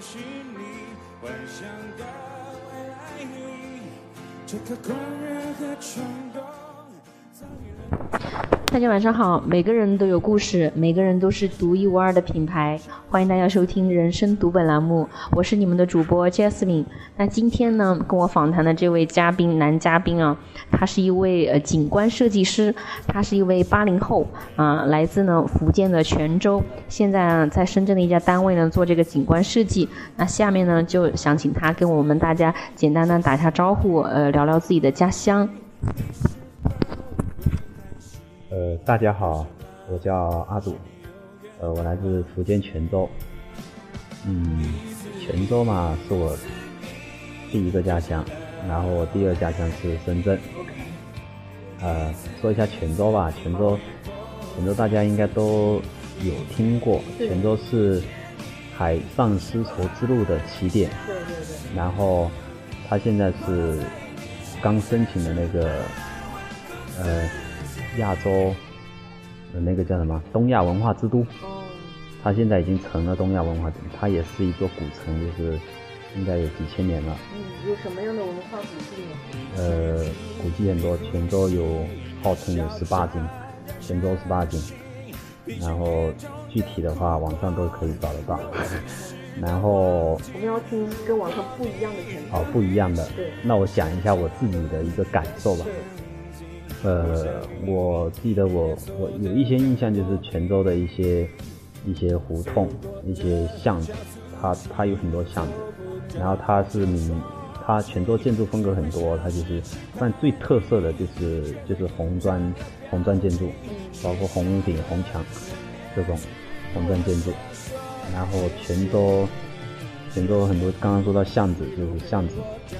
是你，幻想的未来里，这颗狂热和冲动。大家晚上好，每个人都有故事，每个人都是独一无二的品牌。欢迎大家收听《人生读本》栏目，我是你们的主播 Jasmine。那今天呢，跟我访谈的这位嘉宾，男嘉宾啊，他是一位呃景观设计师，他是一位八零后啊，来自呢福建的泉州，现在啊在深圳的一家单位呢做这个景观设计。那下面呢，就想请他跟我们大家简单的打下招呼，呃，聊聊自己的家乡。呃，大家好，我叫阿祖，呃，我来自福建泉州。嗯，泉州嘛是我第一个家乡，然后我第二家乡是深圳。呃，说一下泉州吧，泉州，泉州大家应该都有听过，泉州是海上丝绸之路的起点。对对对。然后，它现在是刚申请的那个，呃。亚洲的那个叫什么？东亚文化之都。哦。它现在已经成了东亚文化之都，它也是一座古城，就是应该有几千年了。嗯，有什么样的文化古迹呢？呃，古迹很多，泉州有号称有十八景，泉州十八景。然后具体的话，网上都可以找得到。然后我们要听跟网上不一样的泉州。哦，不一样的。对。那我讲一下我自己的一个感受吧。呃，我记得我我有一些印象，就是泉州的一些一些胡同、一些巷子，它它有很多巷子，然后它是名，它泉州建筑风格很多，它就是，但最特色的就是就是红砖红砖建筑，包括红顶、红墙这种红砖建筑，然后泉州。泉州很多，刚刚说到巷子，就是巷子，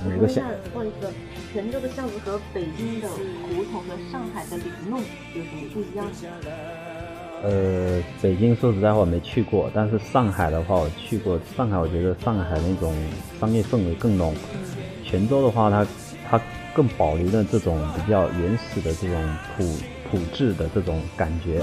每个巷。不好意思，泉州的巷子和北京的胡同和上海的里弄有什么不一样？呃，北京说实在话没去过，但是上海的话我去过。上海我觉得上海那种商业氛围更浓。泉州的话，它它更保留了这种比较原始的这种土土质的这种感觉。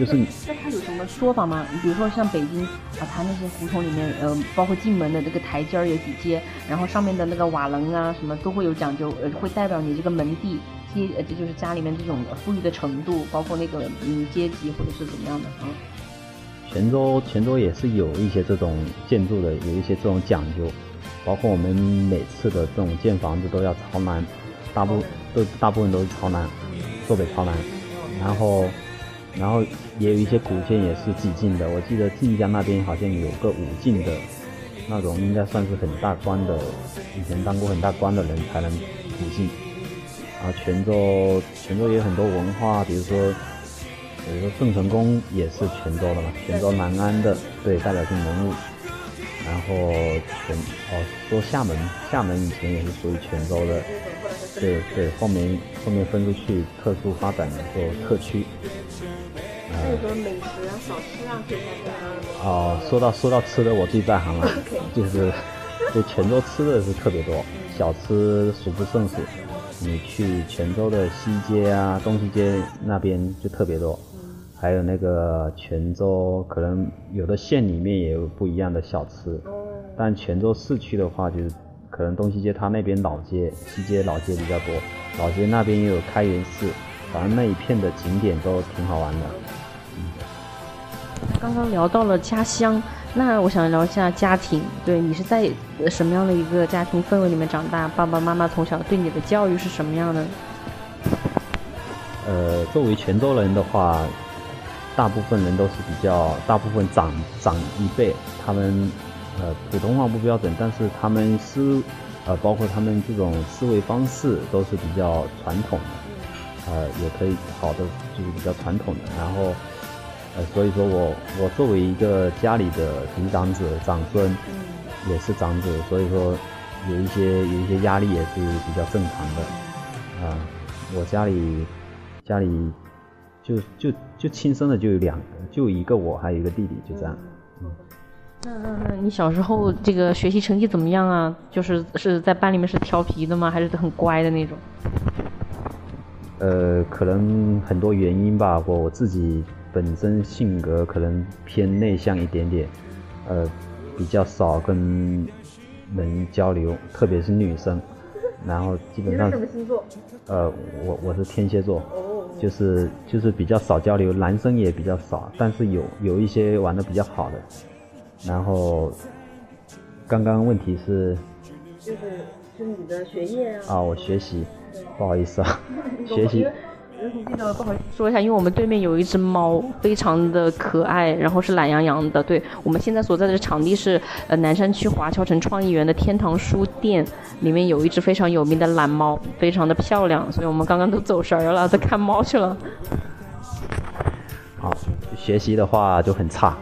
就是那它有什么说法吗？比如说像北京啊，它那些胡同里面，呃，包括进门的这个台阶儿有几阶，然后上面的那个瓦楞啊，什么都会有讲究，呃，会代表你这个门第阶，呃，这就是家里面这种富裕的程度，包括那个嗯阶级或者是怎么样的啊。泉州，泉州也是有一些这种建筑的，有一些这种讲究，包括我们每次的这种建房子都要朝南，大部都大部分都是朝南，坐北朝南，然后。然后也有一些古建也是几进的，我记得晋江那边好像有个五进的，那种应该算是很大官的，以前当过很大官的人才能五进。啊，泉州泉州也有很多文化，比如说，比如说郑成功也是泉州的嘛，泉州南安的，对，代表性人物。然后泉哦，说厦门，厦门以前也是属于泉州的，对对，后面后面分出去特殊发展的做特区。有什么美食啊、小吃啊可以讲讲哦，说到说到吃的，我最在行了，就是，就泉州吃的是特别多，小吃数不胜数。你去泉州的西街啊、东西街那边就特别多，还有那个泉州，可能有的县里面也有不一样的小吃。但泉州市区的话，就是可能东西街它那边老街、西街老街比较多，老街那边也有开元寺，反正那一片的景点都挺好玩的。刚刚聊到了家乡，那我想聊一下家庭。对你是在什么样的一个家庭氛围里面长大？爸爸妈妈从小对你的教育是什么样的？呃，作为泉州人的话，大部分人都是比较，大部分长长一辈，他们呃普通话不标准，但是他们思呃包括他们这种思维方式都是比较传统的，呃也可以好的就是比较传统的，然后。呃，所以说我我作为一个家里的嫡长子、长孙，也是长子，所以说有一些有一些压力也是比较正常的。啊，我家里家里就就就亲生的就有两个，就一个我，还有一个弟弟，就这样。嗯。那那那你小时候这个学习成绩怎么样啊？就是是在班里面是调皮的吗？还是很乖的那种？呃，可能很多原因吧，我我自己。本身性格可能偏内向一点点，呃，比较少跟人交流，特别是女生。然后基本上什么星座？呃，我我是天蝎座，哦，就是就是比较少交流，男生也比较少，但是有有一些玩的比较好的。然后刚刚问题是就是就是你的学业啊。啊，我学习，不好意思啊，学习。不好意思说一下，因为我们对面有一只猫，非常的可爱，然后是懒洋洋的。对我们现在所在的场地是呃南山区华侨城创意园的天堂书店，里面有一只非常有名的蓝猫，非常的漂亮，所以我们刚刚都走神儿了，在看猫去了。好，学习的话就很差，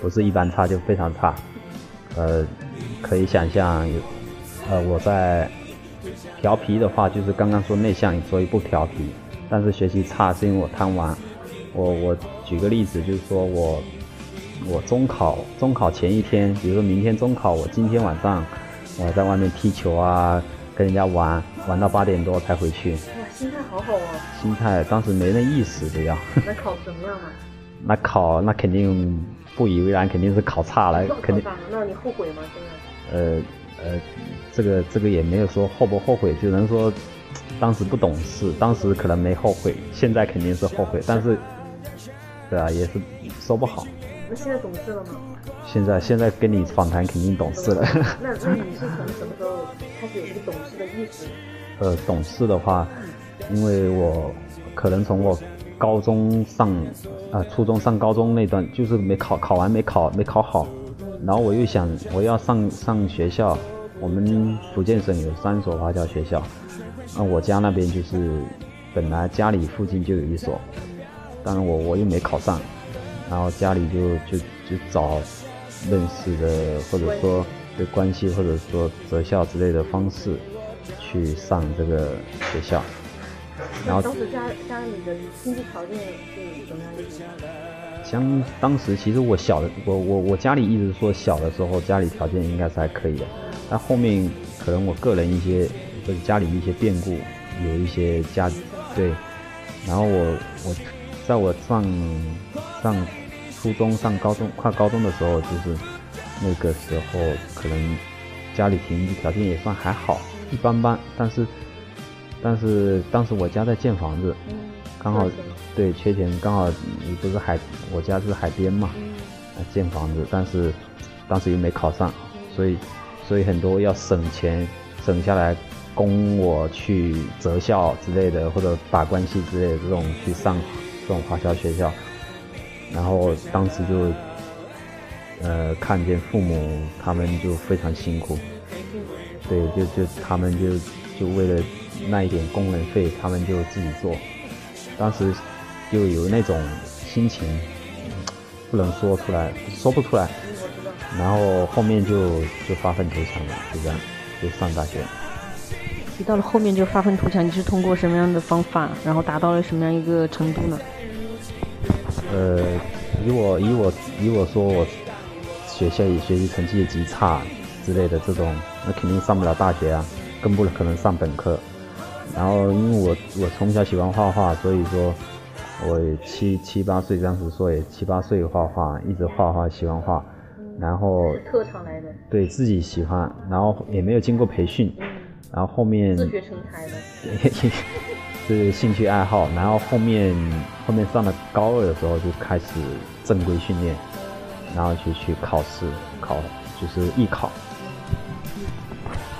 不是一般差，就非常差。呃，可以想象，呃，我在调皮的话，就是刚刚说内向，所以不调皮。但是学习差是因为我贪玩。我我举个例子，就是说我我中考中考前一天，比如说明天中考，我今天晚上我在外面踢球啊，跟人家玩玩到八点多才回去。哇，心态好好哦。心态当时没那意思，这样。那考什么样啊？那考那肯定不以为然，肯定是考差了，肯定。那你后悔吗？现在？呃呃，这个这个也没有说后不后悔，只能说。当时不懂事，当时可能没后悔，现在肯定是后悔。但是，对啊，也是说不好。那现在懂事了吗？现在现在跟你访谈肯定懂事了。那那你是从什么时候开始有这个懂事的意识？呃，懂事的话，因为我可能从我高中上啊，初中上高中那段，就是没考考完没考没考好，然后我又想我要上上学校，我们福建省有三所华侨学校。那我家那边就是本来家里附近就有一所，当然我我又没考上，然后家里就就就找认识的或者说的关系或者说择校之类的方式去上这个学校。然后当时家家里的经济条件是怎么样的？像当时其实我小的我我我家里一直说小的时候家里条件应该是还可以的，但后面可能我个人一些。就是家里一些变故，有一些家对，然后我我在我上上初中、上高中、快高中的时候，就是那个时候可能家里经济条件也算还好，一般般。但是但是当时我家在建房子，刚好对缺钱，刚好你不是海，我家是海边嘛，建房子，但是当时又没考上，所以所以很多要省钱省下来。供我去择校之类的，或者打关系之类的这种去上这种华侨学校，然后当时就呃看见父母他们就非常辛苦，对，就就他们就就为了那一点工人费，他们就自己做，当时就有那种心情不能说出来，说不出来，然后后面就就发愤图强了，就这样就上大学。提到了后面就发愤图强，你是通过什么样的方法，然后达到了什么样一个程度呢？呃，以我以我以我说我学校里学习成绩极差之类的这种，那肯定上不了大学啊，更不可能上本科。然后因为我我从小喜欢画画，所以说我七七八岁当时说也七八岁画画，一直画画喜欢画，然后特长来的，对自己喜欢，然后也没有经过培训。然后后面自学成才的，是兴趣爱好。然后后面后面上了高二的时候就开始正规训练，然后就去考试，考就是艺考。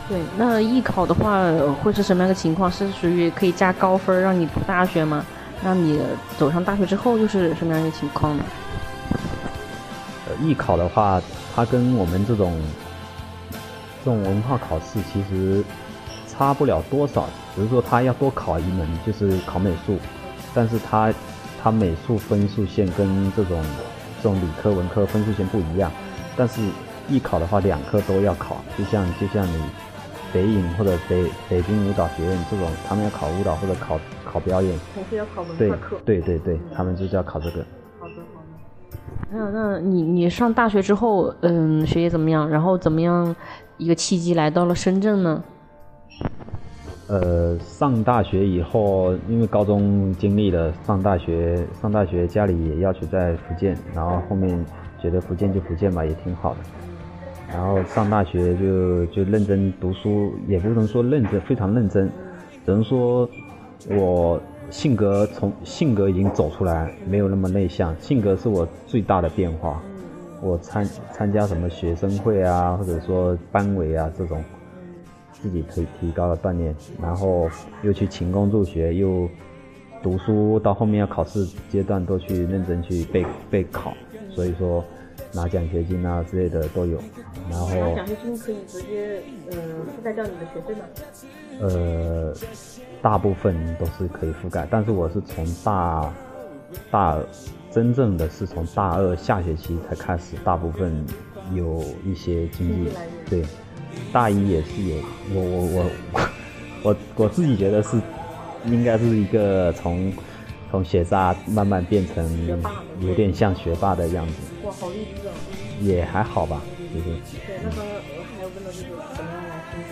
对，那艺考的话会是什么样的情况？是属于可以加高分让你读大学吗？让你走上大学之后又是什么样的情况呢？呃，艺考的话，它跟我们这种这种文化考试其实。差不了多少，只是说他要多考一门，就是考美术，但是他他美术分数线跟这种这种理科文科分数线不一样，但是艺考的话两科都要考，就像就像你北影或者北北京舞蹈学院这种，他们要考舞蹈或者考考表演，同时要考文化课，对对对，他们就是要考这个。好的好的。那那你你上大学之后，嗯，学业怎么样？然后怎么样一个契机来到了深圳呢？呃，上大学以后，因为高中经历了上大学，上大学家里也要求在福建，然后后面觉得福建就福建吧，也挺好的。然后上大学就就认真读书，也不能说认真，非常认真，只能说我性格从性格已经走出来，没有那么内向，性格是我最大的变化。我参参加什么学生会啊，或者说班委啊这种，自己可以提高了锻炼，然后又去勤工助学，又读书，到后面要考试阶段都去认真去备备考，所以说拿奖学金啊之类的都有。然后奖学金可以直接呃覆盖掉你的学费吗？呃，大部分都是可以覆盖，但是我是从大大真正的是从大二下学期才开始，大部分有一些经济，对，大一也是有，我我我我我 我自己觉得是应该是一个从从学渣慢慢变成有点像学霸的样子。哇，好励志哦！也还好吧，就是。对，那刚刚我还有就是怎么样来深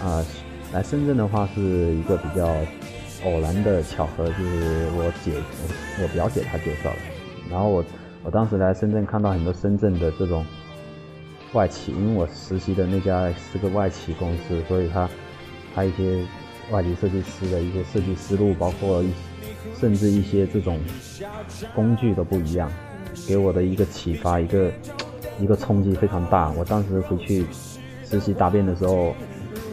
圳？啊，来深圳的话是一个比较。偶然的巧合就是我姐，我我表姐她介绍的。然后我我当时来深圳看到很多深圳的这种外企，因为我实习的那家是个外企公司，所以他他一些外籍设计师的一些设计思路，包括一甚至一些这种工具都不一样，给我的一个启发，一个一个冲击非常大。我当时回去实习答辩的时候，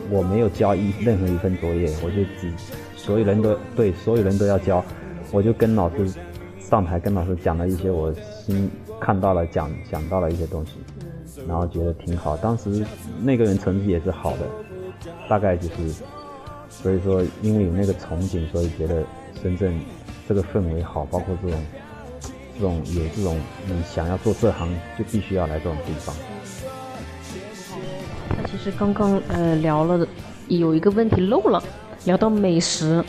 我没有交一任何一份作业，我就只。所有人都对，所有人都要交，我就跟老师上台跟老师讲了一些我心看到了讲讲到了一些东西，然后觉得挺好。当时那个人成绩也是好的，大概就是，所以说因为有那个憧憬，所以觉得深圳这个氛围好，包括这种这种有这种你想要做这行就必须要来这种地方。那其实刚刚呃聊了有一个问题漏了。聊到美食，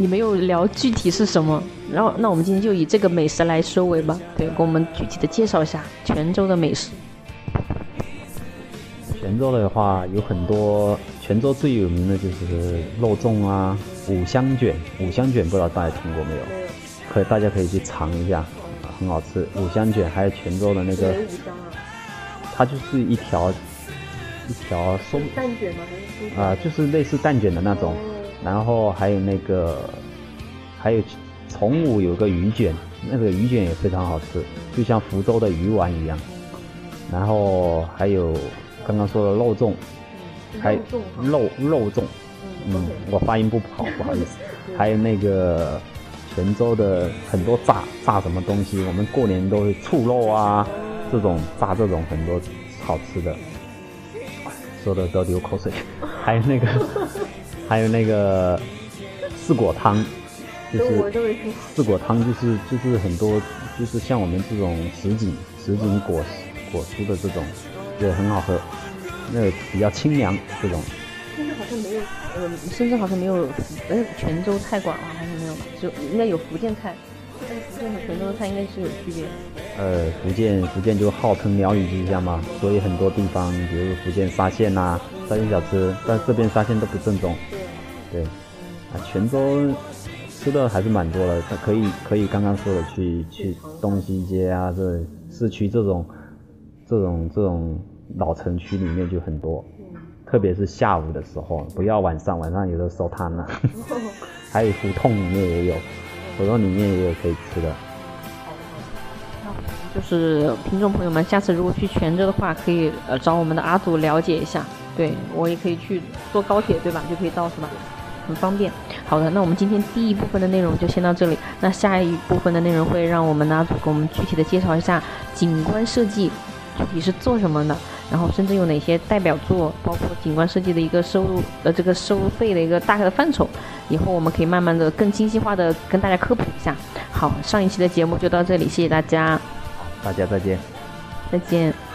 你没有聊具体是什么，然后那我们今天就以这个美食来收尾吧。对，给我们具体的介绍一下泉州的美食。泉州的话有很多，泉州最有名的就是肉粽啊，五香卷。五香卷不知道大家听过没有？可以，大家可以去尝一下，很好吃。五香卷还有泉州的那个，它就是一条一条松蛋卷吗？还是啊，就是类似蛋卷的那种。然后还有那个，还有崇武有个鱼卷，那个鱼卷也非常好吃，就像福州的鱼丸一样。然后还有刚刚说的肉粽，还肉肉粽，嗯，我发音不好，不好意思。还有那个泉州的很多炸炸什么东西，我们过年都会醋肉啊，这种炸这种很多好吃的，说的都流口水。还有那个。还有那个四果汤，就是四果汤，就是就是很多，就是像我们这种什锦什锦果果蔬的这种，也很好喝，那个比较清凉这种。深圳好像没有，呃，深圳好像没有，呃，泉州菜馆啊，好像没有吧？就应该有福建菜，但是福建和泉州的菜应该是有区别。呃，福建福建就号称鸟语之乡嘛，所以很多地方，比如福建沙县呐，沙县小吃，但这边沙县都不正宗。对，啊，泉州吃的还是蛮多的，它可以可以刚刚说的去去东西街啊，这市区这种这种这种老城区里面就很多，特别是下午的时候，不要晚上，晚上有的收摊了，还有胡同里面也有，胡同里面也有可以吃的。就是听众朋友们，下次如果去泉州的话，可以呃找我们的阿祖了解一下，对我也可以去坐高铁对吧，就可以到是吧？很方便。好的，那我们今天第一部分的内容就先到这里。那下一部分的内容会让我们的阿祖给我们具体的介绍一下景观设计具体是做什么的，然后甚至有哪些代表作，包括景观设计的一个收入呃这个收费的一个大概的范畴。以后我们可以慢慢的更精细化的跟大家科普一下。好，上一期的节目就到这里，谢谢大家。大家再见。再见。